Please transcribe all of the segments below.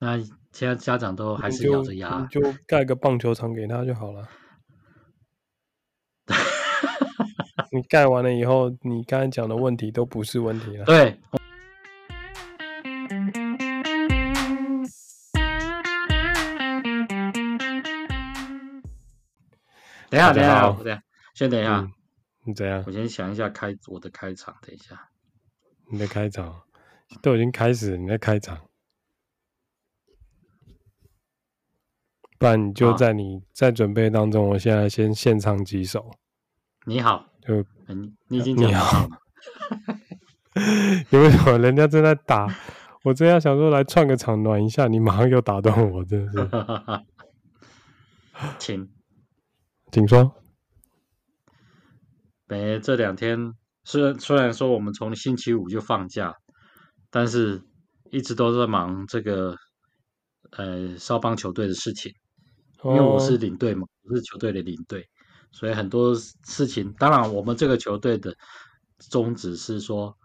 那现在家长都还是咬着牙，你就盖个棒球场给他就好了。你盖完了以后，你刚才讲的问题都不是问题了。对。等一下，等一下，等一下，先等一下。嗯、你怎样？我先想一下开我的开场。等一下，你的开场都已经开始，你的开场，不然你就在你在准备当中。我现在先现唱几首。你好，就你你已经。你好，因为什么人家正在打？我正要想说来串个场暖一下，你马上又打断我，真的是。请。请说。没，这两天虽然虽然说我们从星期五就放假，但是一直都在忙这个呃少棒球队的事情，因为我是领队嘛，我是球队的领队，所以很多事情，当然我们这个球队的宗旨是说。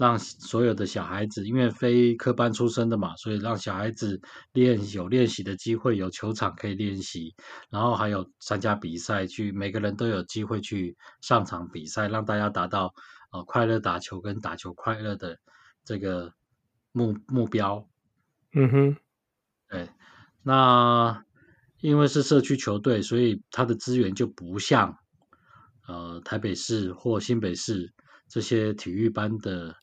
让所有的小孩子，因为非科班出身的嘛，所以让小孩子练有练习的机会，有球场可以练习，然后还有参加比赛，去每个人都有机会去上场比赛，让大家达到呃快乐打球跟打球快乐的这个目目标。嗯哼，对，那因为是社区球队，所以它的资源就不像呃台北市或新北市这些体育班的。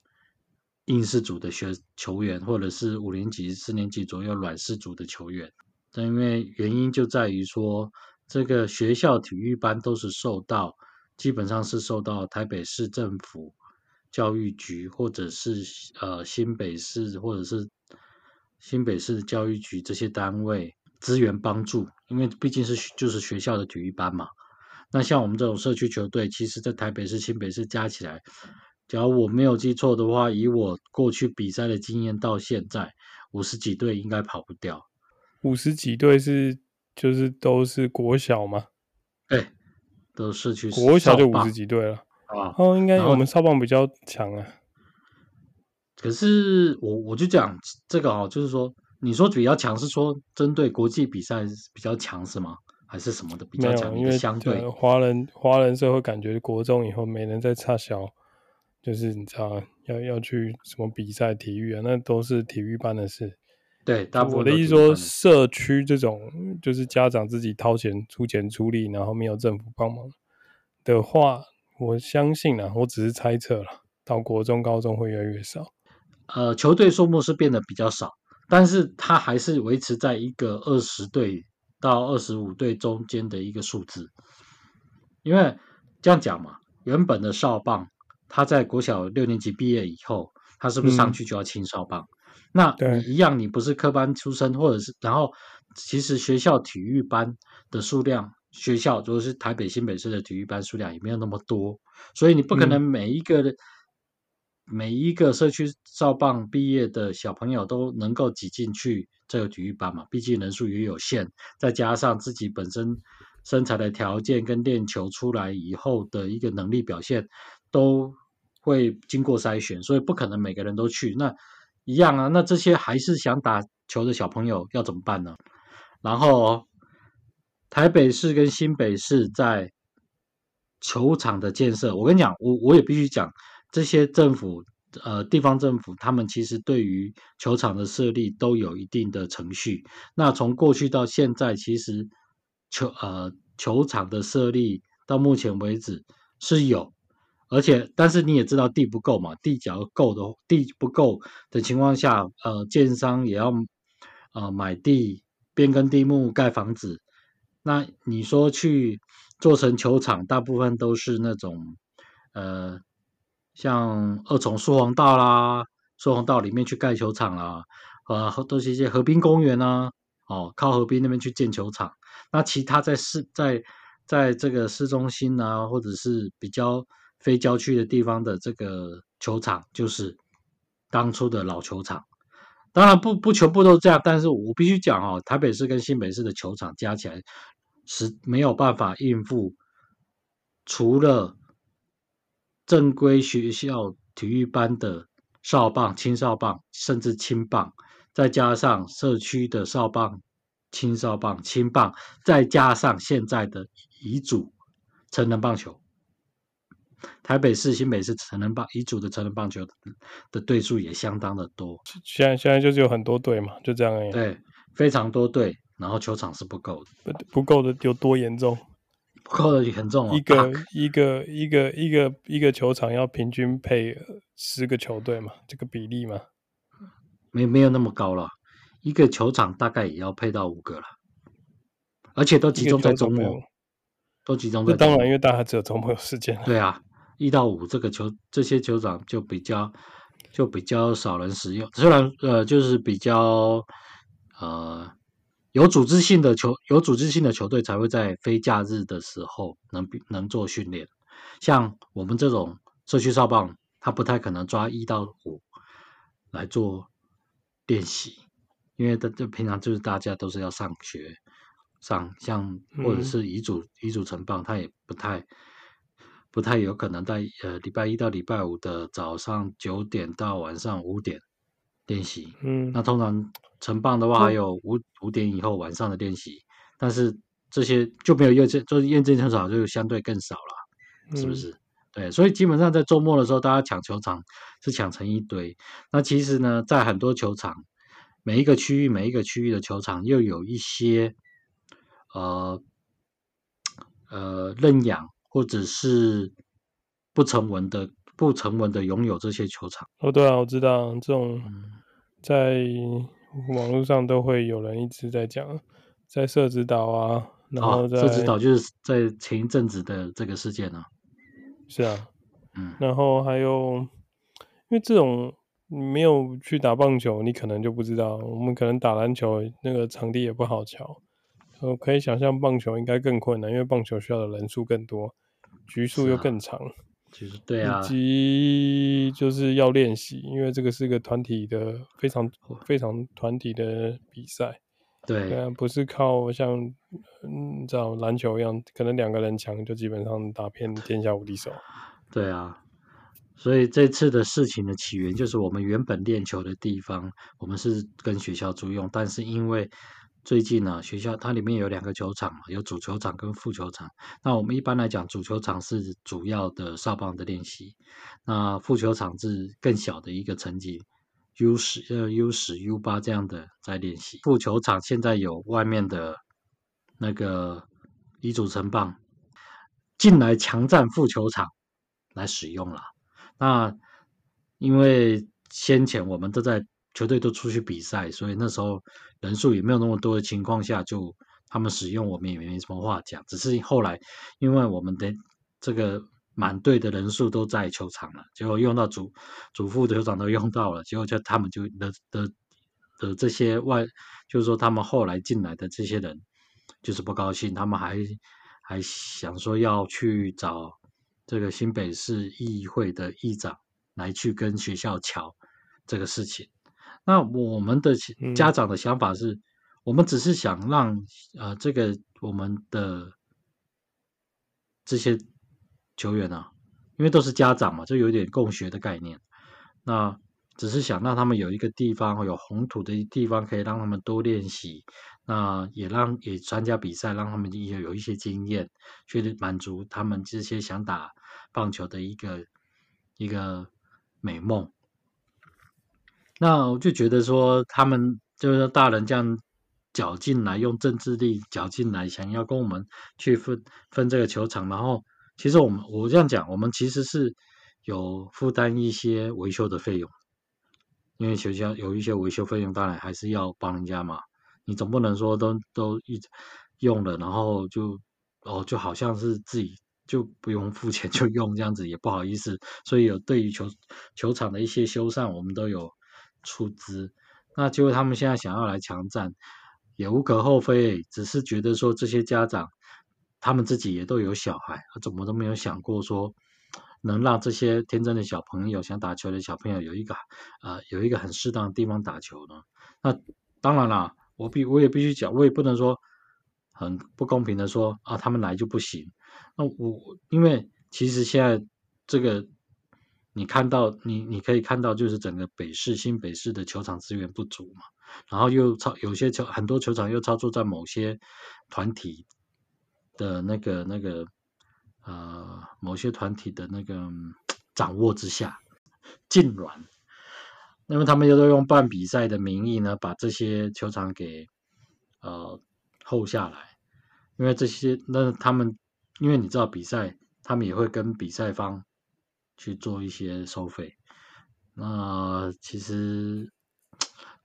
应试组的学球员，或者是五年级、四年级左右软式组的球员，但因为原因就在于说，这个学校体育班都是受到，基本上是受到台北市政府教育局，或者是呃新北市，或者是新北市教育局这些单位资源帮助，因为毕竟是就是学校的体育班嘛。那像我们这种社区球队，其实在台北市、新北市加起来。假如我没有记错的话，以我过去比赛的经验，到现在五十几队应该跑不掉。五十几队是就是都是国小吗？对，都是去国小就五十几队了啊。哦，应该我们少棒比较强啊。可是我我就讲这个哦，就是说你说比较强是说针对国际比赛比较强是吗？还是什么的比较强？因为相对华人华人社会感觉国中以后没人再差小。就是你知道要要去什么比赛体育啊，那都是体育班的事。对，大部分我的意思说，社区这种就是家长自己掏钱出钱出力，然后没有政府帮忙的话，我相信啊，我只是猜测了，到国中、高中会越来越少。呃，球队数目是变得比较少，但是它还是维持在一个二十队到二十五队中间的一个数字。因为这样讲嘛，原本的少棒。他在国小六年级毕业以后，他是不是上去就要清少棒？嗯、那你一样，你不是科班出身，或者是然后，其实学校体育班的数量，学校如果是台北新北市的体育班数量也没有那么多，所以你不可能每一个、嗯、每一个社区少棒毕业的小朋友都能够挤进去这个体育班嘛，毕竟人数也有限，再加上自己本身身材的条件跟练球出来以后的一个能力表现。都会经过筛选，所以不可能每个人都去。那一样啊，那这些还是想打球的小朋友要怎么办呢？然后台北市跟新北市在球场的建设，我跟你讲，我我也必须讲，这些政府呃地方政府，他们其实对于球场的设立都有一定的程序。那从过去到现在，其实球呃球场的设立到目前为止是有。而且，但是你也知道地不够嘛，地只要够的，地不够的情况下，呃，建商也要呃买地变更地目盖房子。那你说去做成球场，大部分都是那种呃，像二重疏洪道啦，疏洪道里面去盖球场啦，呃，都是一些河滨公园啊，哦，靠河滨那边去建球场。那其他在市在在这个市中心啊，或者是比较。非郊区的地方的这个球场，就是当初的老球场。当然不不全部都这样，但是我必须讲哦，台北市跟新北市的球场加起来是没有办法应付，除了正规学校体育班的少棒、青少棒，甚至青棒再加上社区的少棒、青少棒、青棒，再加上现在的乙组成人棒球，台北市、新北市成人棒乙组的成人棒球的队数也相当的多。现在现在就是有很多队嘛，就这样而已。对，非常多队，然后球场是不够的，不不够的有多严重？不够的很重，一个一个一个一个一个球场要平均配十个球队嘛，这个比例嘛，没没有那么高了，一个球场大概也要配到五个了，而且都集中在周末，都集中在。当然，因为大家只有周末有时间。对啊，一到五这个球这些球场就比较就比较少人使用，虽然呃就是比较呃。有组织性的球，有组织性的球队才会在非假日的时候能能做训练。像我们这种社区少棒，他不太可能抓一到五来做练习，因为他这平常就是大家都是要上学上，像或者是乙组乙组成棒，他也不太不太有可能在呃礼拜一到礼拜五的早上九点到晚上五点练习。嗯，那通常。成棒的话，还有五五点以后晚上的练习，但是这些就没有验证，就是验证球场就相对更少了，是不是？嗯、对，所以基本上在周末的时候，大家抢球场是抢成一堆。那其实呢，在很多球场，每一个区域每一个区域的球场又有一些呃呃认养或者是不成文的不成文的拥有这些球场。哦，对啊，我知道这种在。网络上都会有人一直在讲，在社子岛啊，然后在、哦、社子岛就是在前一阵子的这个事件呢、啊。是啊，嗯，然后还有，因为这种没有去打棒球，你可能就不知道。我们可能打篮球，那个场地也不好瞧。我可以想象棒球应该更困难，因为棒球需要的人数更多，局数又更长。其实对啊，以及就是要练习，因为这个是个团体的非常非常团体的比赛。对，对啊，不是靠像嗯，像篮球一样，可能两个人强就基本上打遍天下无敌手。对啊，所以这次的事情的起源就是我们原本练球的地方，我们是跟学校租用，但是因为。最近呢，学校它里面有两个球场，有主球场跟副球场。那我们一般来讲，主球场是主要的少棒的练习，那副球场是更小的一个层级，U 十呃 U 十 U 八这样的在练习。副球场现在有外面的那个乙组成棒进来强占副球场来使用了。那因为先前我们都在。球队都出去比赛，所以那时候人数也没有那么多的情况下，就他们使用我们也没什么话讲。只是后来，因为我们的这个满队的人数都在球场了，结果用到主主副球场都用到了，结果就他们就的的的这些外，就是说他们后来进来的这些人就是不高兴，他们还还想说要去找这个新北市议会的议长来去跟学校乔这个事情。那我们的家长的想法是，嗯、我们只是想让呃这个我们的这些球员啊，因为都是家长嘛，就有点共学的概念。那只是想让他们有一个地方有红土的地方，可以让他们多练习。那也让也参加比赛，让他们也有一些经验，去满足他们这些想打棒球的一个一个美梦。那我就觉得说，他们就是大人这样搅进来，用政治力搅进来，想要跟我们去分分这个球场。然后，其实我们我这样讲，我们其实是有负担一些维修的费用，因为学校有一些维修费用，当然还是要帮人家嘛。你总不能说都都一直用了，然后就哦就好像是自己就不用付钱就用这样子，也不好意思。所以有对于球球场的一些修缮，我们都有。出资，那结果他们现在想要来强占，也无可厚非。只是觉得说，这些家长，他们自己也都有小孩，怎么都没有想过说，能让这些天真的小朋友想打球的小朋友有一个呃有一个很适当的地方打球呢？那当然啦，我必我也必须讲，我也不能说很不公平的说啊，他们来就不行。那我因为其实现在这个。你看到你你可以看到，就是整个北市新北市的球场资源不足嘛。然后又操有些球很多球场又操作在某些团体的那个那个呃某些团体的那个掌握之下，痙软。那么他们又都用办比赛的名义呢，把这些球场给呃后下来，因为这些那他们因为你知道比赛，他们也会跟比赛方去做一些收费。那其实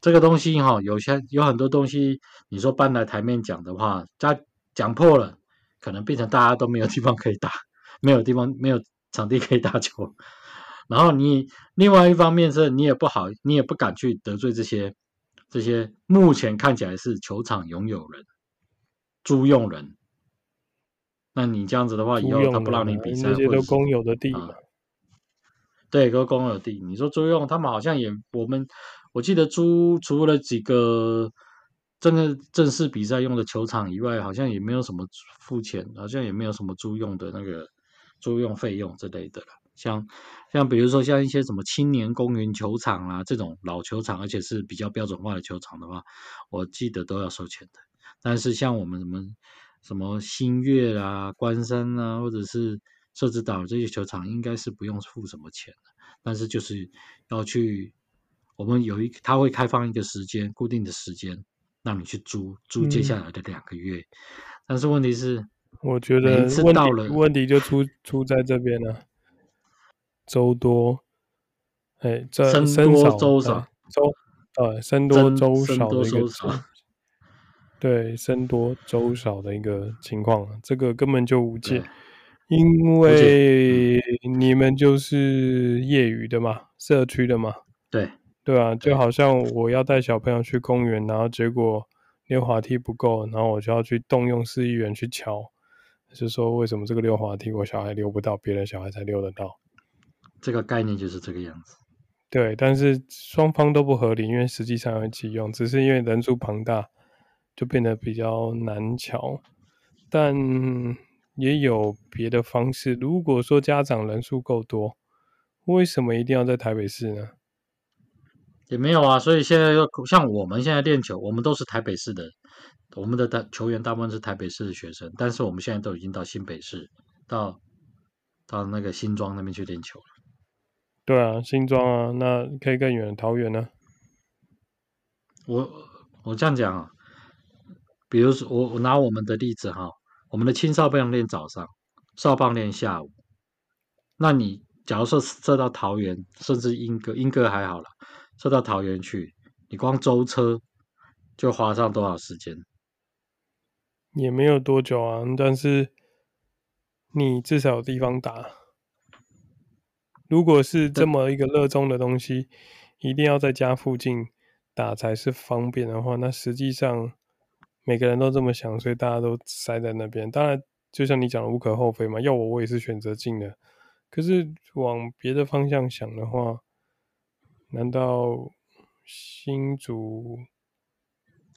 这个东西哈，有些有很多东西，你说搬来台面讲的话，他讲破了，可能变成大家都没有地方可以打，没有地方没有场地可以打球。然后你另外一方面是你也不好，你也不敢去得罪这些这些目前看起来是球场拥有人、租用人。那你这样子的话，以后他不让你比赛，这些都公有的地嘛。啊、对，都公有地。你说租用，他们好像也我们我记得租除了几个真的正式比赛用的球场以外，好像也没有什么付钱，好像也没有什么租用的那个租用费用之类的了。像像比如说像一些什么青年公园球场啊这种老球场，而且是比较标准化的球场的话，我记得都要收钱的。但是像我们什么什么新月啊、关山啊，或者是社子岛这些球场，应该是不用付什么钱的。但是就是要去，我们有一他会开放一个时间，固定的时间让你去租租接下来的两个月。嗯、但是问题是，我觉得问题问题就出出在这边了。周多，哎，这生多周少，周呃，生多周少的一个 对，生多粥少的一个情况，这个根本就无解，对因为你们就是业余的嘛，社区的嘛，对。对啊，就好像我要带小朋友去公园，然后结果溜滑梯不够，然后我就要去动用市议员去乔，就是说为什么这个溜滑梯我小孩溜不到，别人小孩才溜得到。这个概念就是这个样子，对，但是双方都不合理，因为实际上要一起用，只是因为人数庞大，就变得比较难瞧。但也有别的方式，如果说家长人数够多，为什么一定要在台北市呢？也没有啊，所以现在要像我们现在练球，我们都是台北市的，我们的大球员大部分是台北市的学生，但是我们现在都已经到新北市，到到那个新庄那边去练球了。对啊，新庄啊，那可以更远，桃园呢？我我这样讲啊，比如说我我拿我们的例子哈，我们的青少棒练早上，少棒练下午。那你假如说设到桃园，甚至莺歌，莺歌还好了，设到桃园去，你光舟车就花上多少时间？也没有多久啊，但是你至少有地方打。如果是这么一个热衷的东西，一定要在家附近打才是方便的话，那实际上每个人都这么想，所以大家都塞在那边。当然，就像你讲的，无可厚非嘛。要我，我也是选择进的。可是往别的方向想的话，难道新竹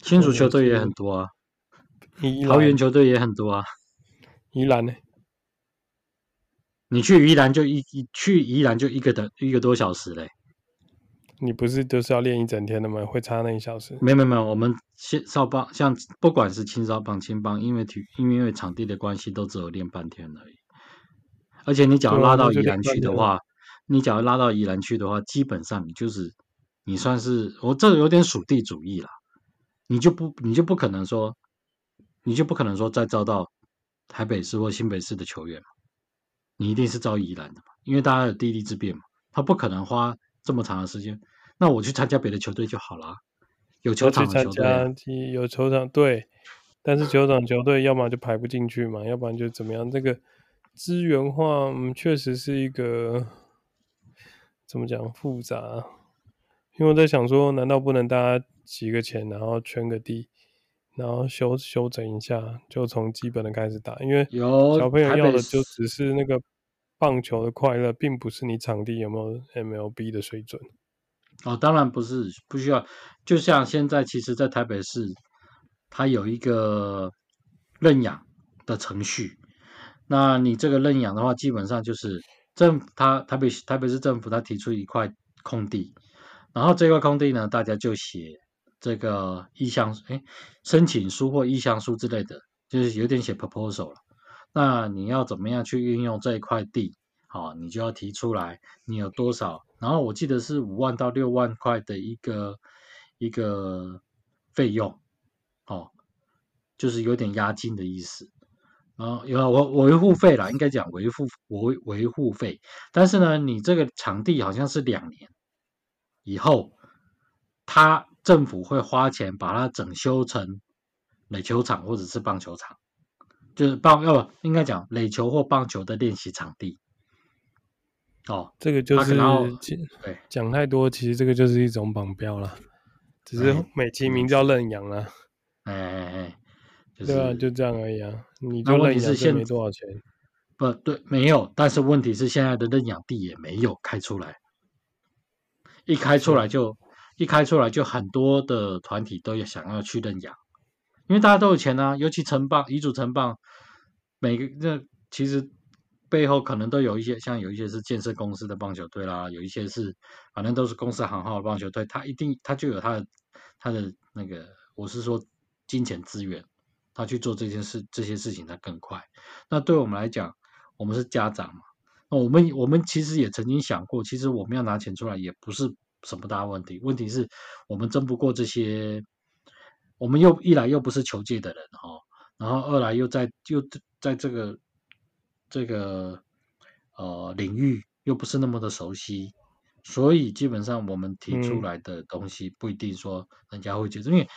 新竹球队也很多啊？桃园球队也很多啊？宜兰呢？你去宜兰就一一去宜兰就一个等一个多小时嘞，你不是都是要练一整天的吗？会差那一小时？没有没有没有，我们少棒像不管是青少棒、青棒，因为体因为因为场地的关系，都只有练半天而已。而且你只要拉到宜兰去的话，你只要拉到宜兰去的话，基本上你就是你算是我这有点属地主义了，你就不你就不可能说，你就不可能说再招到台北市或新北市的球员。你一定是招宜兰的嘛？因为大家有地利之便嘛，他不可能花这么长的时间。那我去参加别的球队就好了，有球场的球队，有球场对，但是球场球队要么就排不进去嘛，要不然就怎么样？这个资源化嗯，确实是一个怎么讲复杂。因为我在想说，难道不能大家集个钱，然后圈个地？然后修修整一下，就从基本的开始打，因为小朋友要的就只是那个棒球的快乐，并不是你场地有没有 MLB 的水准。哦，当然不是，不需要。就像现在，其实，在台北市，它有一个认养的程序。那你这个认养的话，基本上就是政府，它台北台北市政府，它提出一块空地，然后这块空地呢，大家就写。这个意向哎申请书或意向书之类的，就是有点写 proposal 了。那你要怎么样去运用这一块地？好，你就要提出来，你有多少？然后我记得是五万到六万块的一个一个费用，哦，就是有点押金的意思。然后有维维护费啦，应该讲维护维维护费。但是呢，你这个场地好像是两年以后，他政府会花钱把它整修成垒球场或者是棒球场，就是棒要不应该讲垒球或棒球的练习场地。哦，这个就是对讲太多，其实这个就是一种绑标了，只是美其名叫认养了。哎哎哎，对啊，就这样而已啊。你就认养是没多少钱，不对，没有。但是问题是现在的认养地也没有开出来，一开出来就一开出来就很多的团体都要想要去认养，因为大家都有钱啊，尤其成棒、乙组成棒，每个这其实。背后可能都有一些，像有一些是建设公司的棒球队啦，有一些是反正都是公司行号的棒球队，他一定他就有他的他的那个，我是说金钱资源，他去做这件事这些事情他更快。那对我们来讲，我们是家长嘛，那我们我们其实也曾经想过，其实我们要拿钱出来也不是什么大问题，问题是我们争不过这些，我们又一来又不是求界的人哈，然后二来又在又在这个。这个呃领域又不是那么的熟悉，所以基本上我们提出来的东西不一定说人家会接受，嗯、因为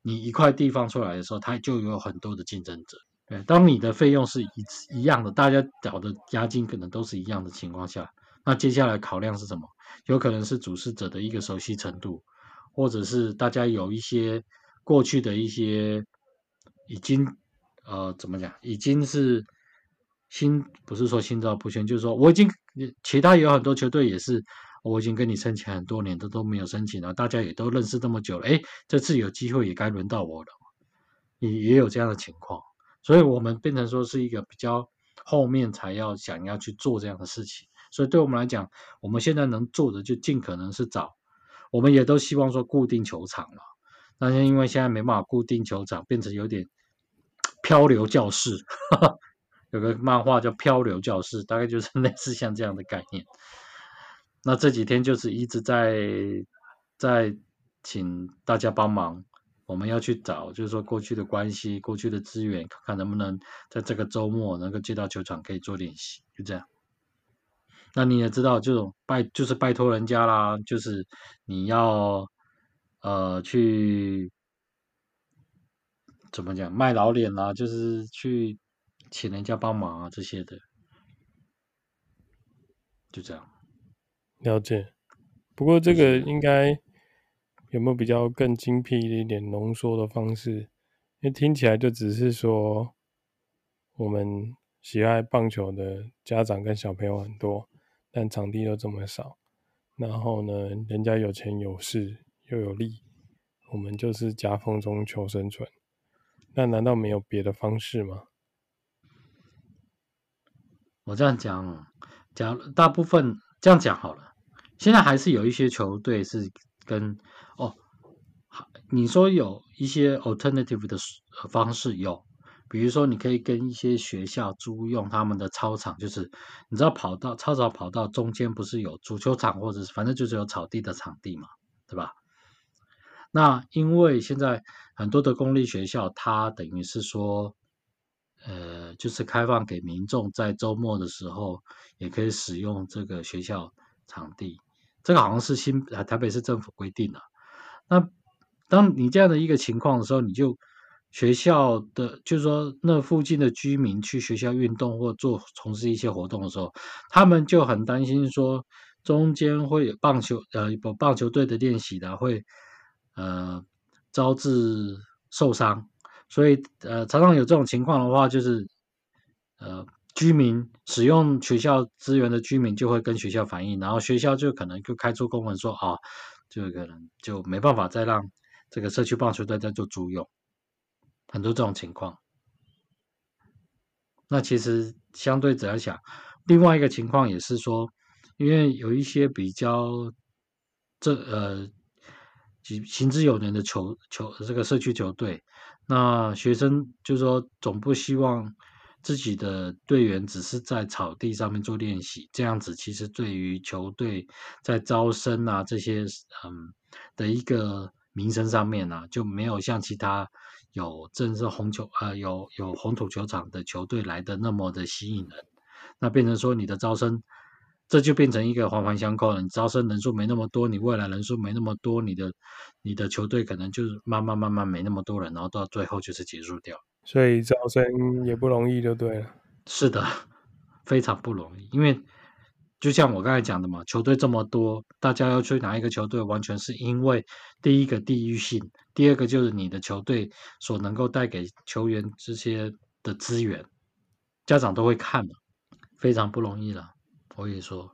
你一块地方出来的时候，它就有很多的竞争者。对，当你的费用是一一样的，大家缴的押金可能都是一样的情况下，那接下来考量是什么？有可能是主事者的一个熟悉程度，或者是大家有一些过去的一些已经呃怎么讲，已经是。心不是说心照不宣，就是说我已经，其他有很多球队也是，我已经跟你申请很多年都都没有申请了，大家也都认识这么久了，哎，这次有机会也该轮到我了，也也有这样的情况，所以我们变成说是一个比较后面才要想要去做这样的事情，所以对我们来讲，我们现在能做的就尽可能是找，我们也都希望说固定球场了，但是因为现在没办法固定球场，变成有点漂流教室。有个漫画叫《漂流教室》，大概就是类似像这样的概念。那这几天就是一直在在请大家帮忙，我们要去找，就是说过去的关系、过去的资源，看看能不能在这个周末能够接到球场可以做练习，就这样。那你也知道，这种拜就是拜托人家啦，就是你要呃去怎么讲卖老脸啦，就是去。请人家帮忙啊，这些的，就这样。了解。不过这个应该有没有比较更精辟一点浓缩的方式？因为听起来就只是说，我们喜爱棒球的家长跟小朋友很多，但场地又这么少。然后呢，人家有钱有势又有力，我们就是夹缝中求生存。那难道没有别的方式吗？我这样讲，讲大部分这样讲好了。现在还是有一些球队是跟哦，你说有一些 alternative 的方式有，比如说你可以跟一些学校租用他们的操场，就是你知道跑道、操场跑道中间不是有足球场，或者是反正就是有草地的场地嘛，对吧？那因为现在很多的公立学校，它等于是说。呃，就是开放给民众在周末的时候也可以使用这个学校场地，这个好像是新台北市政府规定的。那当你这样的一个情况的时候，你就学校的，就是说那附近的居民去学校运动或做从事一些活动的时候，他们就很担心说中间会有棒球呃不棒球队的练习的会呃招致受伤。所以，呃，常常有这种情况的话，就是，呃，居民使用学校资源的居民就会跟学校反映，然后学校就可能就开出公文说，啊，就可能就没办法再让这个社区棒球队再做租用，很多这种情况。那其实相对只要想，另外一个情况也是说，因为有一些比较这呃行之有年的球球这个社区球队，那学生就是说总不希望自己的队员只是在草地上面做练习，这样子其实对于球队在招生啊这些嗯的一个名声上面呢、就没有像其他有正式红球呃有有红土球场的球队来的那么的吸引人，那变成说你的招生。这就变成一个环环相扣了。你招生人数没那么多，你未来人数没那么多，你的你的球队可能就是慢慢慢慢没那么多人，然后到最后就是结束掉。所以招生也不容易，就对了。是的，非常不容易。因为就像我刚才讲的嘛，球队这么多，大家要去哪一个球队，完全是因为第一个地域性，第二个就是你的球队所能够带给球员这些的资源，家长都会看的，非常不容易了。我也说，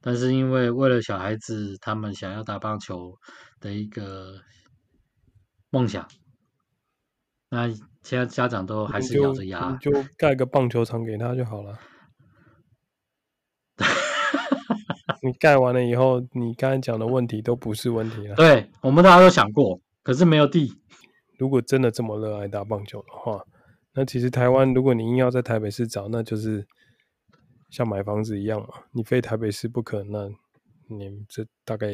但是因为为了小孩子他们想要打棒球的一个梦想，那现在家长都还是咬着牙，就 盖个棒球场给他就好了。你盖完了以后，你刚才讲的问题都不是问题了。对，我们大家都想过，可是没有地。如果真的这么热爱打棒球的话，那其实台湾，如果你硬要在台北市找，那就是。像买房子一样嘛，你非台北市不可能，你这大概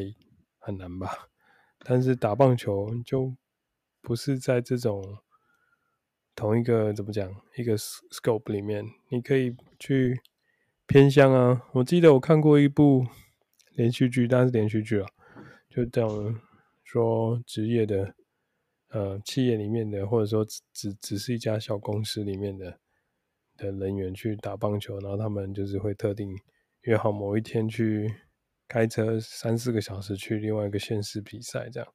很难吧？但是打棒球就不是在这种同一个怎么讲一个 scope 里面，你可以去偏乡啊。我记得我看过一部连续剧，但是连续剧啊，就这样说职业的呃企业里面的，或者说只只只是一家小公司里面的。的人员去打棒球，然后他们就是会特定约好某一天去开车三四个小时去另外一个县市比赛，这样。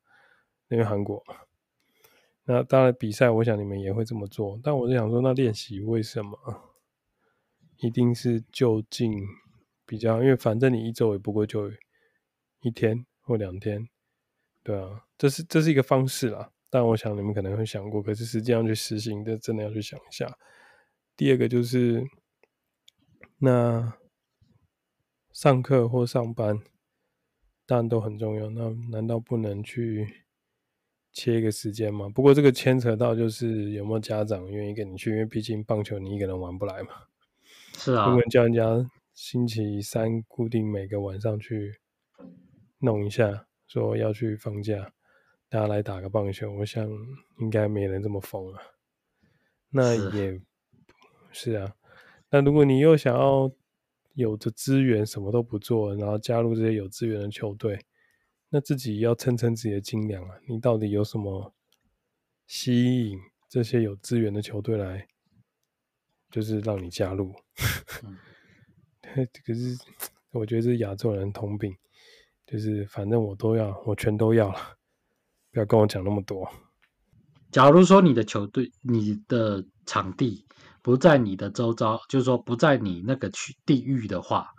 因为韩国，那当然比赛，我想你们也会这么做。但我就想说，那练习为什么一定是就近比较？因为反正你一周也不过就一天或两天，对啊，这是这是一个方式啦。但我想你们可能会想过，可是实际上去实行，这真的要去想一下。第二个就是，那上课或上班当然都很重要。那难道不能去切一个时间吗？不过这个牵扯到就是有没有家长愿意跟你去，因为毕竟棒球你一个人玩不来嘛。是啊，不能叫人家星期三固定每个晚上去弄一下，说要去放假，大家来打个棒球。我想应该没人这么疯啊。那也。是啊，那如果你又想要有着资源什么都不做，然后加入这些有资源的球队，那自己要称称自己的斤两啊！你到底有什么吸引这些有资源的球队来，就是让你加入？嗯、可 是我觉得是亚洲人通病，就是反正我都要，我全都要了，不要跟我讲那么多。假如说你的球队，你的场地。不在你的周遭，就是说不在你那个区地域的话，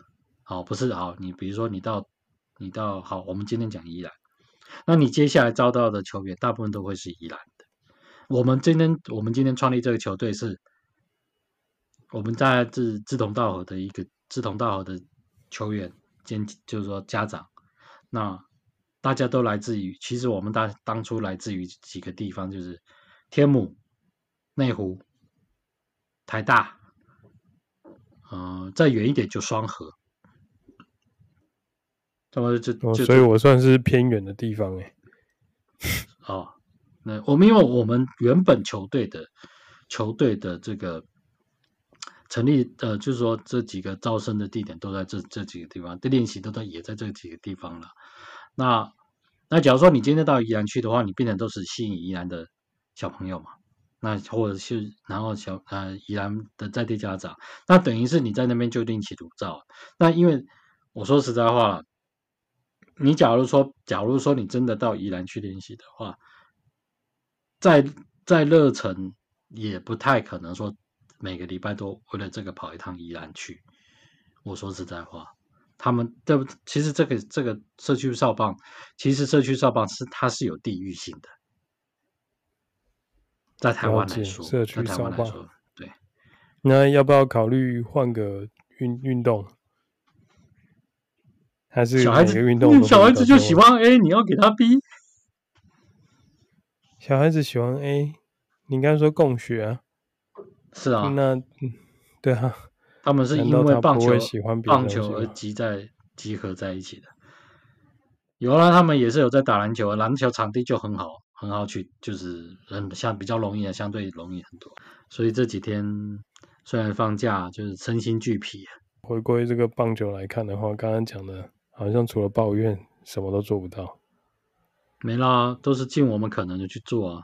好，不是好，你比如说你到你到好，我们今天讲宜兰，那你接下来招到的球员大部分都会是宜兰的。我们今天我们今天创立这个球队是，我们在志志同道合的一个志同道合的球员兼就是说家长，那大家都来自于，其实我们当当初来自于几个地方，就是天母、内湖。台大，嗯、呃，再远一点就双和，那么就就、哦，所以我算是偏远的地方哎。哦，那我们因为我们原本球队的球队的这个成立，呃，就是说这几个招生的地点都在这这几个地方，的练习都在也在这几个地方了。那那假如说你今天到宜兰去的话，你变成都是吸引宜兰的小朋友嘛？那或者是然后小呃宜兰的在地家长，那等于是你在那边就另起炉灶。那因为我说实在话，你假如说假如说你真的到宜兰去练习的话，在在乐城也不太可能说每个礼拜都为了这个跑一趟宜兰去。我说实在话，他们对不？其实这个这个社区少棒，其实社区少棒是它是有地域性的。在台湾来说，社区少棒，对，那要不要考虑换个运运动？还是小孩子运动？小孩子就喜欢 A，，你要给他 B。小孩子喜欢 A，你刚才说共学啊？是啊，那对啊，他们是因为棒球喜欢棒球而集在集合在一起的。有啦，他们也是有在打篮球，篮球场地就很好，很好去，就是很像比较容易啊，相对容易很多。所以这几天虽然放假，就是身心俱疲。回归这个棒球来看的话，刚刚讲的，好像除了抱怨，什么都做不到。没啦，都是尽我们可能的去做啊，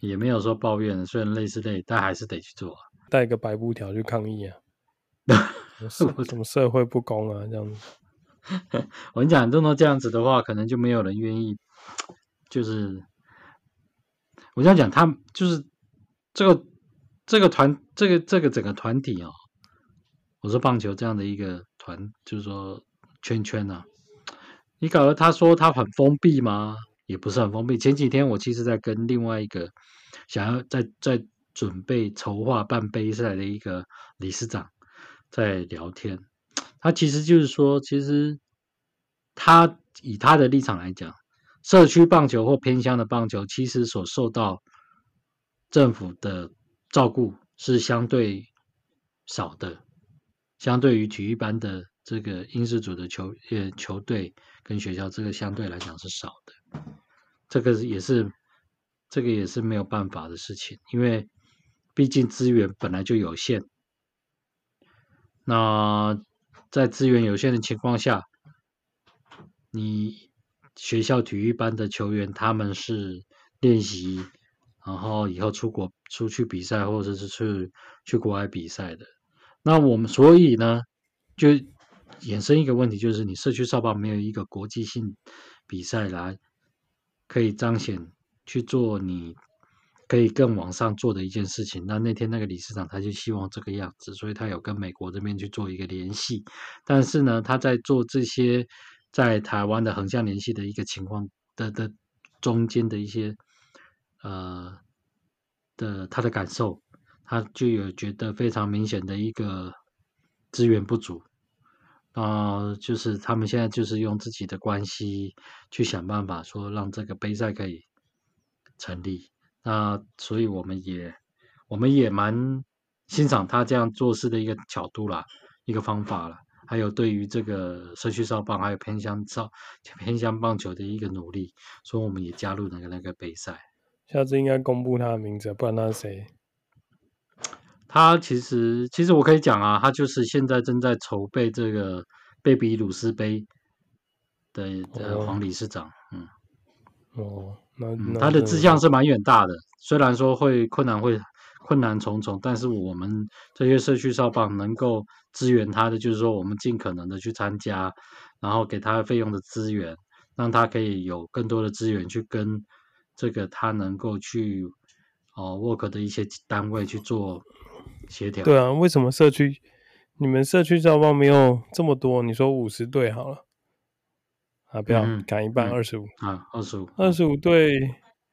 也没有说抱怨。虽然累是累，但还是得去做啊。带个白布条去抗议啊！什么社会不公啊？这样子。我跟你讲，弄到这样子的话，可能就没有人愿意。就是我这样讲，他就是这个这个团，这个这个整个团体哦。我说棒球这样的一个团，就是说圈圈啊，你搞得他说他很封闭吗？也不是很封闭。前几天我其实在跟另外一个想要在在准备筹划办杯赛的一个理事长在聊天，他其实就是说，其实他以他的立场来讲，社区棒球或偏乡的棒球，其实所受到政府的照顾是相对少的。相对于体育班的这个英式组的球呃球队跟学校，这个相对来讲是少的，这个也是这个也是没有办法的事情，因为毕竟资源本来就有限。那在资源有限的情况下，你学校体育班的球员他们是练习，然后以后出国出去比赛，或者是去去国外比赛的。那我们所以呢，就衍生一个问题，就是你社区少棒没有一个国际性比赛来可以彰显去做，你可以更往上做的一件事情。那那天那个理事长他就希望这个样子，所以他有跟美国这边去做一个联系。但是呢，他在做这些在台湾的横向联系的一个情况的的中间的一些呃的他的感受。他就有觉得非常明显的一个资源不足，啊、就是他们现在就是用自己的关系去想办法，说让这个杯赛可以成立。那所以我们也我们也蛮欣赏他这样做事的一个角度啦，一个方法啦，还有对于这个社区少棒还有偏乡少偏乡棒球的一个努力，所以我们也加入那个那个杯赛。下次应该公布他的名字，不然他是谁？他其实，其实我可以讲啊，他就是现在正在筹备这个贝比鲁斯杯的的黄理事长，哦、嗯，哦，那，嗯、他的志向是蛮远大的，虽然说会困难会困难重重，但是我们这些社区少棒能够支援他的，就是说我们尽可能的去参加，然后给他费用的资源，让他可以有更多的资源去跟这个他能够去哦 work 的一些单位去做。协调。对啊，为什么社区你们社区少棒没有这么多？你说五十队好了，啊，不要赶、嗯、一半二十五啊，二十五，二十五队，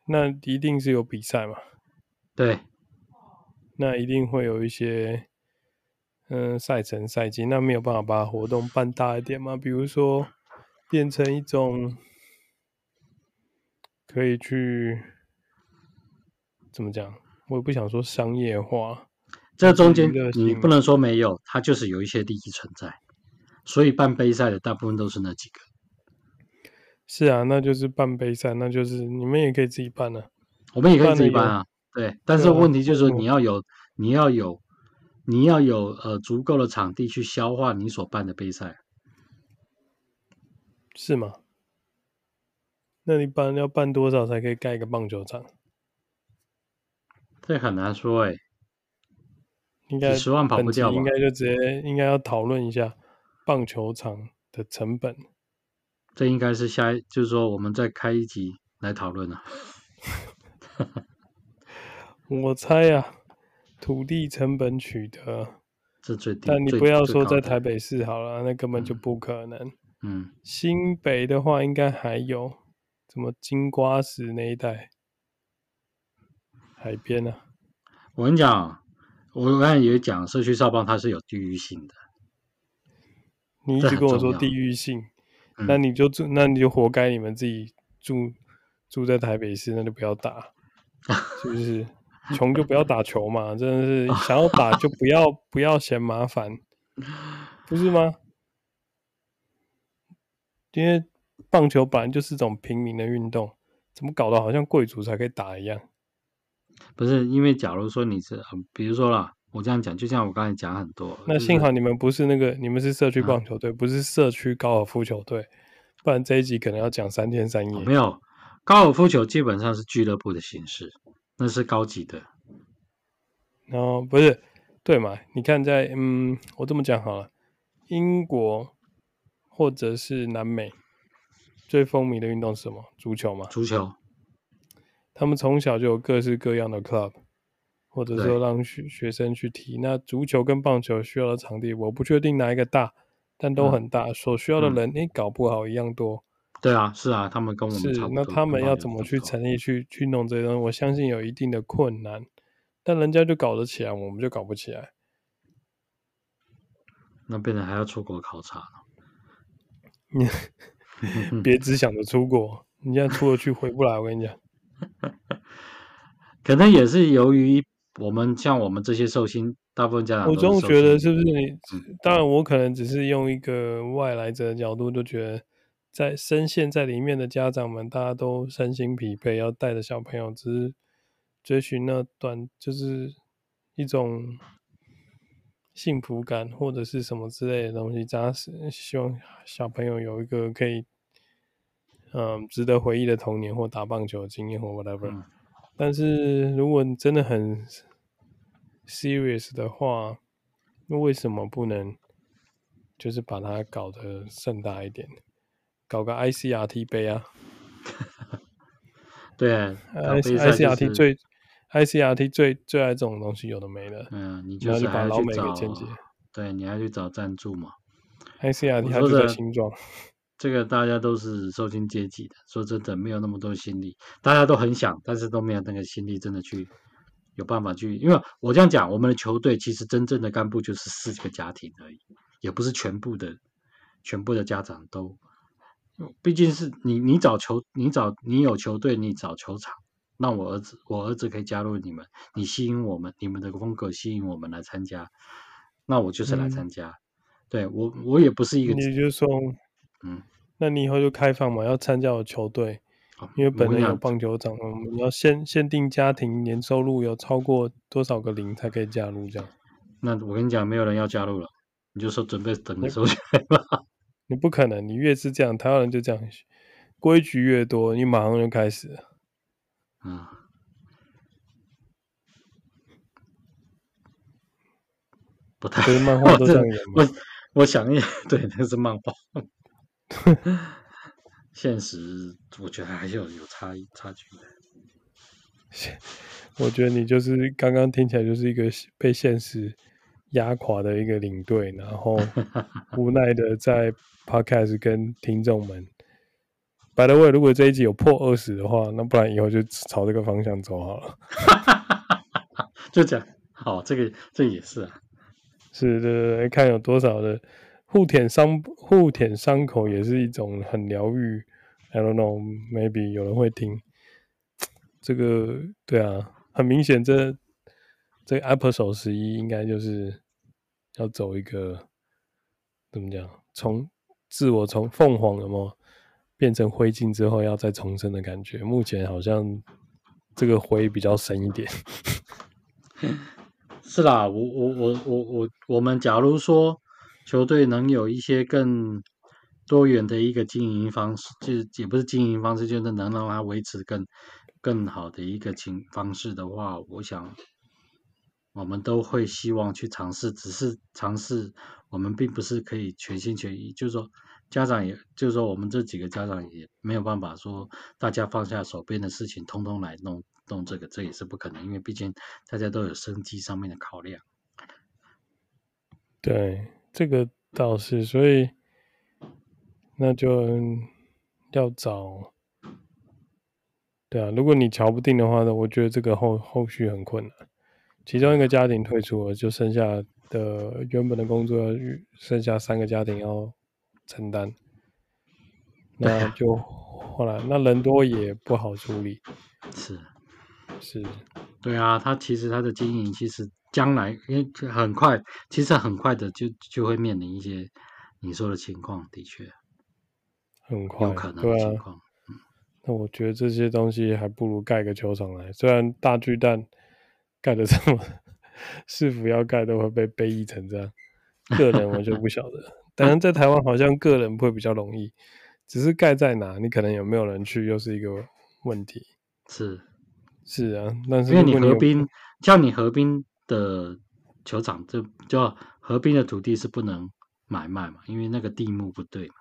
那一定是有比赛嘛？对，那一定会有一些嗯赛程赛季，那没有办法把活动办大一点吗？比如说变成一种可以去怎么讲？我也不想说商业化。这中间你不能说没有，它就是有一些利益存在，所以办杯赛的大部分都是那几个。是啊，那就是办杯赛，那就是你们也可以自己办啊。我们也可以自己办啊，对。但是问题就是说，你要有，你要有，你要有呃足够的场地去消化你所办的杯赛，是吗？那你办要办多少才可以盖一个棒球场？这很难说哎、欸。应该十万跑不掉吧？应该就直接应该要讨论一下棒球场的成本。这应该是下一，就是说我们再开一集来讨论了。我猜呀、啊，土地成本取得，这最低。但你不要说在台北市好了，那根本就不可能。嗯。嗯新北的话，应该还有什么金瓜石那一带海边呢、啊？我跟你讲。我刚才也讲，社区少棒它是有地域性的。你一直跟我说地域性，那你就住，那你就活该你们自己住住在台北市，那就不要打。是不是？穷就不要打球嘛，真的是想要打就不要 不要嫌麻烦，不是吗？因为棒球本来就是种平民的运动，怎么搞得好像贵族才可以打一样？不是，因为假如说你是，比如说啦，我这样讲，就像我刚才讲很多，那幸好你们不是那个，你们是社区棒球队，啊、不是社区高尔夫球队，不然这一集可能要讲三天三夜。哦、没有，高尔夫球基本上是俱乐部的形式。那是高级的，哦，不是，对嘛？你看在，在嗯，我这么讲好了，英国或者是南美最风靡的运动是什么？足球嘛？足球。他们从小就有各式各样的 club，或者说让学学生去踢。那足球跟棒球需要的场地，我不确定哪一个大，但都很大，嗯、所需要的人，你、嗯、搞不好一样多。对啊，是啊，他们跟我们。是，那他们要怎么去成立、去去弄这些东西？我相信有一定的困难，但人家就搞得起来，我们就搞不起来。那变成还要出国考察了。你别只想着出国，你现在出了去回不来。我跟你讲，可能也是由于我们像我们这些寿星，大部分家长，我总觉得是不是你？当然，我可能只是用一个外来者的角度，就觉得。在深陷在里面的家长们，大家都身心疲惫，要带着小朋友，只是追寻那短，就是一种幸福感或者是什么之类的东西，扎实希望小朋友有一个可以，嗯，值得回忆的童年或打棒球的经验或 whatever。嗯。但是如果你真的很 serious 的话，那为什么不能就是把它搞得盛大一点？搞个 ICRT 杯啊！对啊，ICRT 最 ICRT 最最爱这种东西，有的没的。嗯，你就是把老美给间接。对，你还去找赞助嘛？ICRT 它就在新庄。这个大家都是受薪阶级的，说真的，没有那么多心力。大家都很想，但是都没有那个心力，真的去有办法去。因为我这样讲，我们的球队其实真正的干部就是四个家庭而已，也不是全部的全部的家长都。毕竟是你，你找球，你找你有球队，你找球场，那我儿子，我儿子可以加入你们，你吸引我们，你们的风格吸引我们来参加，那我就是来参加。嗯、对我，我也不是一个，你就说，嗯，那你以后就开放嘛，要参加我球队，因为本来有棒球场，我们要限限定家庭年收入有超过多少个零才可以加入这样。那我跟你讲，没有人要加入了，你就说准备等你收起来吧。你不可能，你越是这样，台湾人就这样，规矩越多，你马上就开始了。嗯，不太。是漫画都这样演吗？我我想一，对，那是漫画。现实，我觉得还是有有差异差距的。我觉得你就是刚刚听起来就是一个被现实压垮的一个领队，然后无奈的在 podcast 跟听众们，by the way，如果这一集有破二十的话，那不然以后就朝这个方向走好了。就这样，好，这个这个、也是啊，是的，看有多少的互舔伤互舔伤口也是一种很疗愈。I don't know，maybe 有人会听这个，对啊，很明显这。这个 Apple 手十一应该就是要走一个怎么讲？从自我从凤凰有没有变成灰烬之后要再重生的感觉？目前好像这个灰比较深一点。是啦，我我我我我我们假如说球队能有一些更多元的一个经营方式，就也不是经营方式，就是能让它维持更更好的一个情方式的话，我想。我们都会希望去尝试，只是尝试，我们并不是可以全心全意。就是说，家长也，就是说，我们这几个家长也没有办法说，大家放下手边的事情，通通来弄弄这个，这也是不可能，因为毕竟大家都有生计上面的考量。对，这个倒是，所以那就要找，对啊，如果你瞧不定的话呢，我觉得这个后后续很困难。其中一个家庭退出了，就剩下的原本的工作，剩下三个家庭要承担，那 就后来那人多也不好处理，是，是，对啊，他其实他的经营其实将来因为很快，其实很快的就就会面临一些你说的情况，的确很快有可能的情况。那我觉得这些东西还不如盖个球场来，虽然大巨蛋盖的这么，是否要盖都会被被议成这样，个人我就不晓得。当然在台湾好像个人会比较容易，只是盖在哪，你可能有没有人去又是一个问题。是。是啊，但是因为你河滨，叫你河滨的球场，就叫河滨的土地是不能买卖嘛，因为那个地目不对嘛，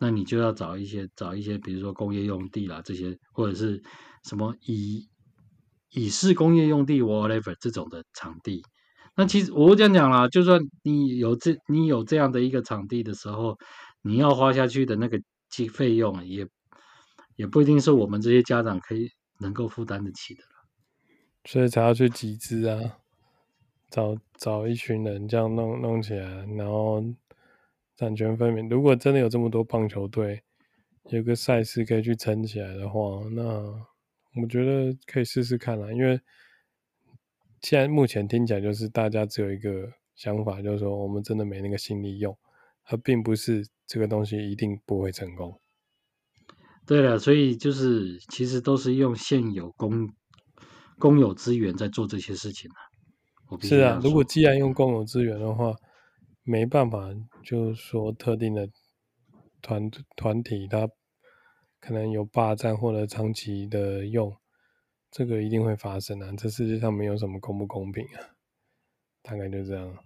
那你就要找一些找一些，比如说工业用地啦这些，或者是什么乙以示工业用地 whatever 这种的场地。那其实我这样讲啦，就算你有这你有这样的一个场地的时候，你要花下去的那个费费用也也不一定是我们这些家长可以。能够负担得起的，所以才要去集资啊，找找一群人这样弄弄起来，然后产权分明。如果真的有这么多棒球队，有个赛事可以去撑起来的话，那我觉得可以试试看啦。因为现在目前听起来就是大家只有一个想法，就是说我们真的没那个心力用，而并不是这个东西一定不会成功。对了，所以就是其实都是用现有公公有资源在做这些事情啊。是啊，如果既然用公有资源的话，没办法，就是说特定的团团体它可能有霸占或者长期的用，这个一定会发生啊。这世界上没有什么公不公平啊，大概就这样。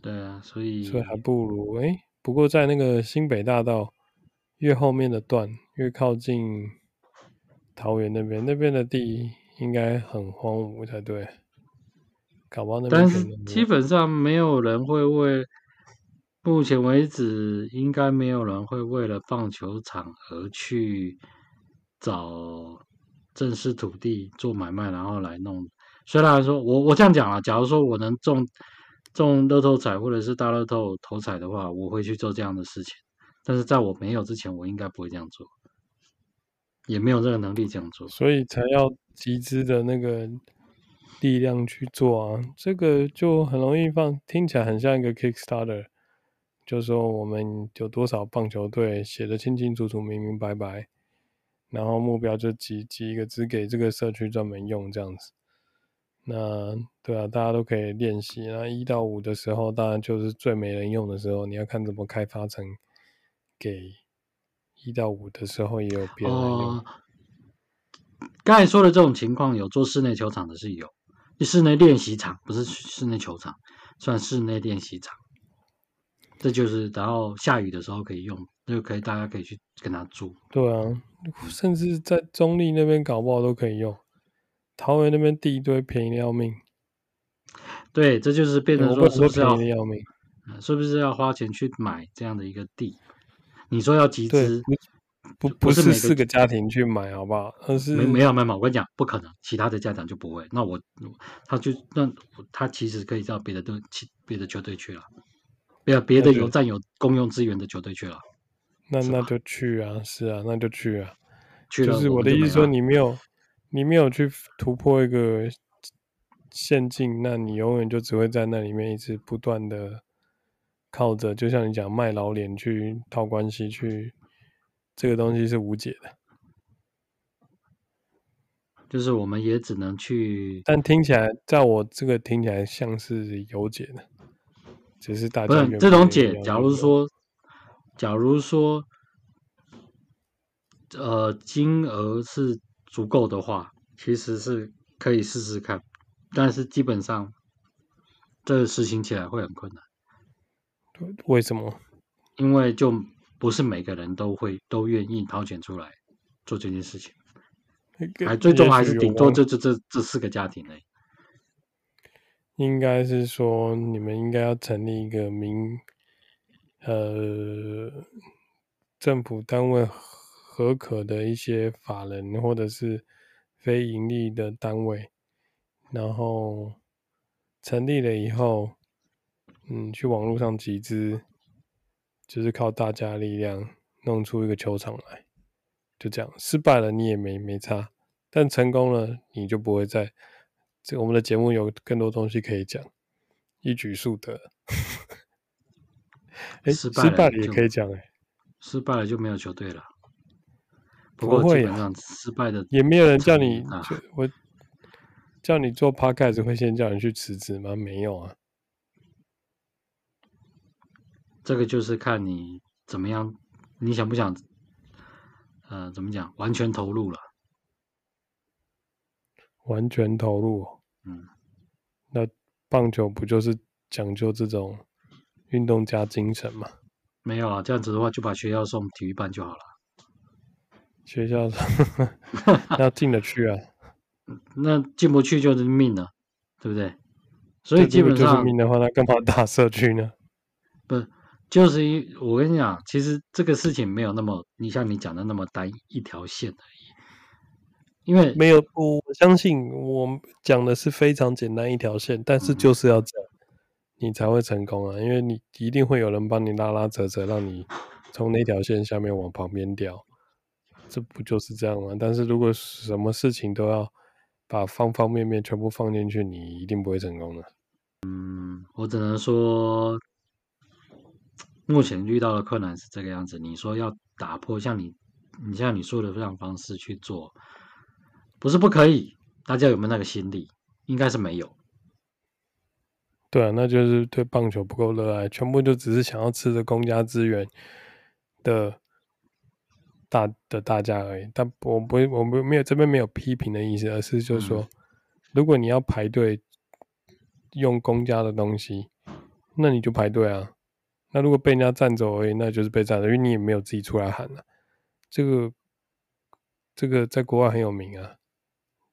对啊，所以所以还不如哎，不过在那个新北大道。越后面的段越靠近桃园那边，那边的地应该很荒芜才对。搞不好那边，但是基本上没有人会为，目前为止应该没有人会为了棒球场而去找正式土地做买卖，然后来弄。虽然说我我这样讲啊，假如说我能中中乐透彩或者是大乐透头彩的话，我会去做这样的事情。但是在我没有之前，我应该不会这样做，也没有这个能力这样做，所以才要集资的那个力量去做啊。这个就很容易放，听起来很像一个 Kickstarter，就是说我们有多少棒球队写得清清楚楚、明明白白，然后目标就集集一个只给这个社区专门用这样子。那对啊，大家都可以练习。那一到五的时候，当然就是最没人用的时候，你要看怎么开发成。给一到五的时候也有别人用。呃，刚才说的这种情况，有做室内球场的是有，室内练习场不是室内球场，算室内练习场。这就是然后下雨的时候可以用，就可以大家可以去跟他租。对啊，甚至在中立那边搞不好都可以用。桃园那边地一堆便宜的要命。对，这就是变成说是不是要，便宜的要命，是不是要花钱去买这样的一个地？你说要集资，不不是四个家庭去买，好不好？而是没没有没有，我跟你讲，不可能，其他的家长就不会。那我他就那他其实可以到别的队、别的球队去了，别别的有占有公用资源的球队去了。那那就去啊，是啊，那就去啊。去了，就是我的意思说，你没有你没有去突破一个陷阱，那你永远就只会在那里面一直不断的。靠着，就像你讲卖老脸去套关系去，这个东西是无解的。就是我们也只能去，但听起来，在我这个听起来像是有解的，只是大家不是这种解。假如说，假如说，呃，金额是足够的话，其实是可以试试看，但是基本上，这个实行起来会很困难。为什么？因为就不是每个人都会都愿意掏钱出来做这件事情，还最终还是顶多就这这这四个家庭呢。应该是说，你们应该要成立一个民呃政府单位合可的一些法人或者是非盈利的单位，然后成立了以后。嗯，去网络上集资，就是靠大家力量弄出一个球场来，就这样。失败了你也没没差，但成功了，你就不会再这我们的节目有更多东西可以讲，一举数得。哎、欸，失败了也可以讲哎、欸，失败了就没有球队了。不过基本上失败的也没有人叫你，就我叫你做 podcast 会先叫你去辞职吗？没有啊。这个就是看你怎么样，你想不想？呃，怎么讲？完全投入了。完全投入。嗯。那棒球不就是讲究这种运动加精神吗？没有啊，这样子的话就把学校送体育班就好了。学校要 进得去啊，那进不去就是命了，对不对？所以基本上就是命的话，那干嘛打社区呢？不，就是因我跟你讲，其实这个事情没有那么你像你讲的那么单一条线而已。因为没有，我相信我讲的是非常简单一条线，但是就是要这样，嗯、你才会成功啊！因为你一定会有人帮你拉拉扯扯，让你从那条线下面往旁边掉。这不就是这样吗？但是如果什么事情都要把方方面面全部放进去，你一定不会成功的。嗯，我只能说，目前遇到的困难是这个样子。你说要打破像你，你像你说的这样方式去做，不是不可以。大家有没有那个心理？应该是没有。对啊，那就是对棒球不够热爱，全部就只是想要吃着公家资源的。大的大家而已，但我不会，我没没有这边没有批评的意思，而是就是说，如果你要排队用公家的东西，那你就排队啊。那如果被人家占走而已，那就是被占走，因为你也没有自己出来喊啊。这个这个在国外很有名啊，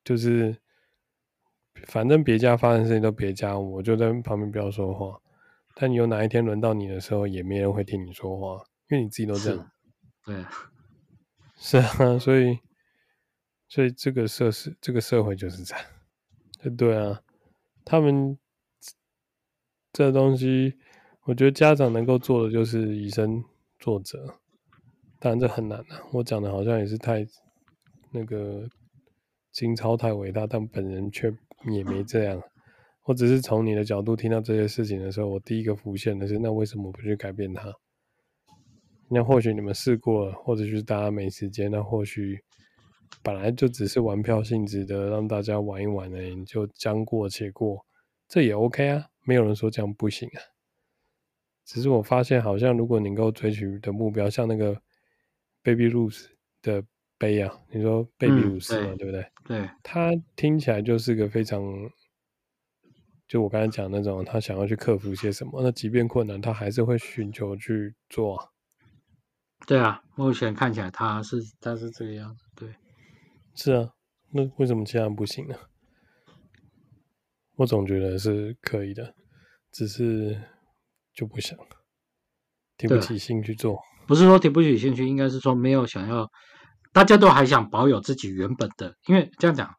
就是反正别家发生事情都别家，我就在旁边不要说话。但你有哪一天轮到你的时候，也没人会听你说话，因为你自己都这样。对。是啊，所以，所以这个社是这个社会就是这样，对啊，他们这东西，我觉得家长能够做的就是以身作则，当然这很难啊。我讲的好像也是太那个情操太伟大，但本人却也没这样。我只是从你的角度听到这些事情的时候，我第一个浮现的是，那为什么不去改变它？那或许你们试过了，或者是大家没时间。那或许本来就只是玩票性质的，让大家玩一玩而已，就将过且过，这也 OK 啊，没有人说这样不行啊。只是我发现，好像如果你能够追求的目标，像那个 Baby Ruth 的杯啊，你说 Baby Ruth 嘛，对不对？对，他听起来就是个非常，就我刚才讲那种，他想要去克服些什么，那即便困难，他还是会寻求去做啊。对啊，目前看起来他是他是这个样子，对，是啊，那为什么其他人不行呢？我总觉得是可以的，只是就不想提不起兴趣做。不是说提不起兴趣，应该是说没有想要，大家都还想保有自己原本的，因为这样讲，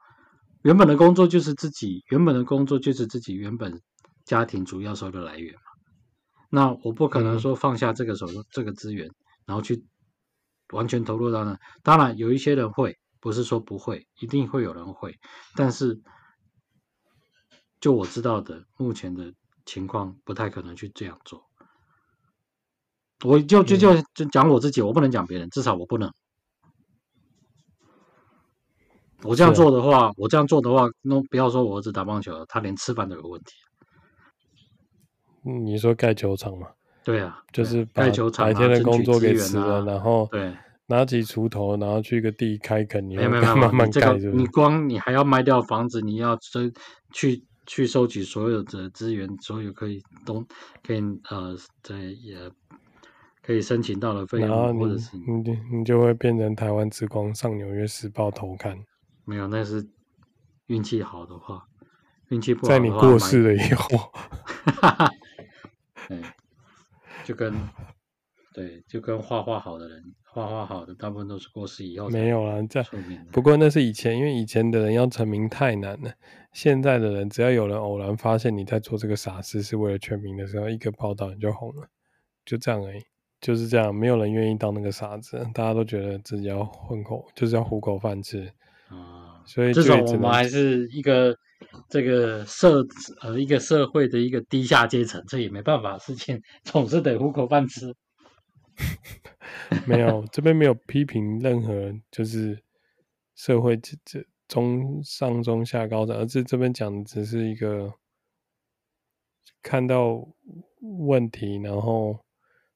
原本的工作就是自己原本的工作就是自己原本家庭主要收入来源嘛。那我不可能说放下这个手、嗯、这个资源。然后去完全投入到那，当然有一些人会，不是说不会，一定会有人会，但是就我知道的，目前的情况不太可能去这样做。我就就就就讲我自己，我不能讲别人，至少我不能。我这样做的话，我这样做的话，那不要说我儿子打棒球了，他连吃饭都有问题。你说盖球场吗？对啊，就是把白天的工作给辞了，然后对拿起锄头，然后去个地开垦，你要慢慢盖。是不是？你光你还要卖掉房子，你要收去去收集所有的资源，所有可以都可以呃，在也可以申请到的费用，或者是你你你就会变成台湾之光上纽约时报头刊。没有，那是运气好的话，运气不好在你过世了以后。哈哈，就跟对，就跟画画好的人，画画好的大部分都是过世以后没有啊，这不过那是以前，因为以前的人要成名太难了。现在的人，只要有人偶然发现你在做这个傻事是为了全民的时候，一个报道你就红了，就这样而已，就是这样。没有人愿意当那个傻子，大家都觉得自己要混口，就是要糊口饭吃啊。所以至少我们还是一个这个社呃一个社会的一个低下阶层，这也没办法，事情总是得糊口饭吃。没有，这边没有批评任何，就是社会这这中上中下高的，而是这边讲的只是一个看到问题，然后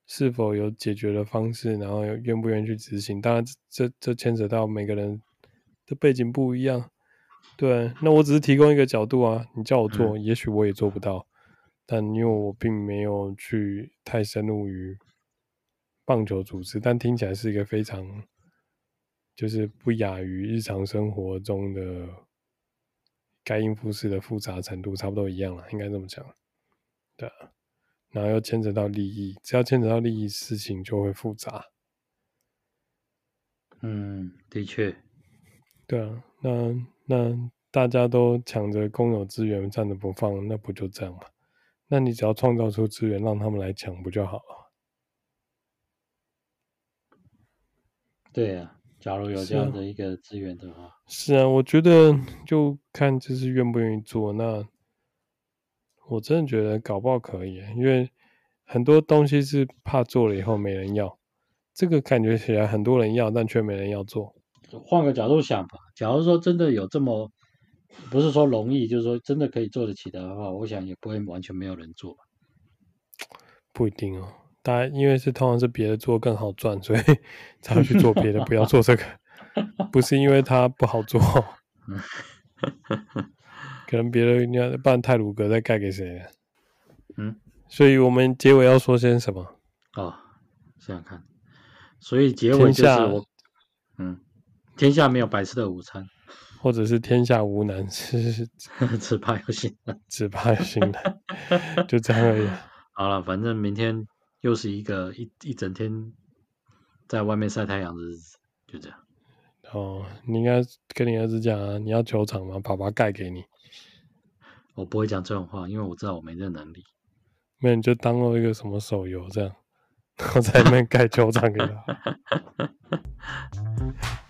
是否有解决的方式，然后愿不愿意去执行。当然这，这这牵扯到每个人的背景不一样。对，那我只是提供一个角度啊，你叫我做，嗯、也许我也做不到，但因为我并没有去太深入于。棒球组织，但听起来是一个非常，就是不亚于日常生活中的该应付式的复杂程度，差不多一样了，应该这么讲。对啊，然后又牵扯到利益，只要牵扯到利益，事情就会复杂。嗯，的确。对啊，那那大家都抢着公有资源，站着不放，那不就这样吗？那你只要创造出资源，让他们来抢，不就好了？对啊，假如有这样的一个资源的话，是啊，是啊，我觉得就看就是愿不愿意做。那我真的觉得搞不好可以，因为很多东西是怕做了以后没人要，这个感觉起来很多人要，但却没人要做。换个角度想吧，假如说真的有这么，不是说容易，就是说真的可以做得起来的话，我想也不会完全没有人做。不一定哦。大家因为是通常是别的做更好赚，所以 才会去做别的，不要做这个。不是因为它不好做，可能别的你要不然太鲁阁再盖给谁？嗯，所以我们结尾要说些什么？哦，想想看，所以结尾就是我，嗯，天下没有白吃的午餐，或者是天下无难事，只怕有心人，只怕有心人，就这样而已。好了，反正明天。又是一个一一整天在外面晒太阳的日子，就这样。哦，你应该跟你儿子讲啊，你要球场吗？爸爸盖给你。我不会讲这种话，因为我知道我没这能力。那你就当做一个什么手游这样，然后在那边盖球场给他。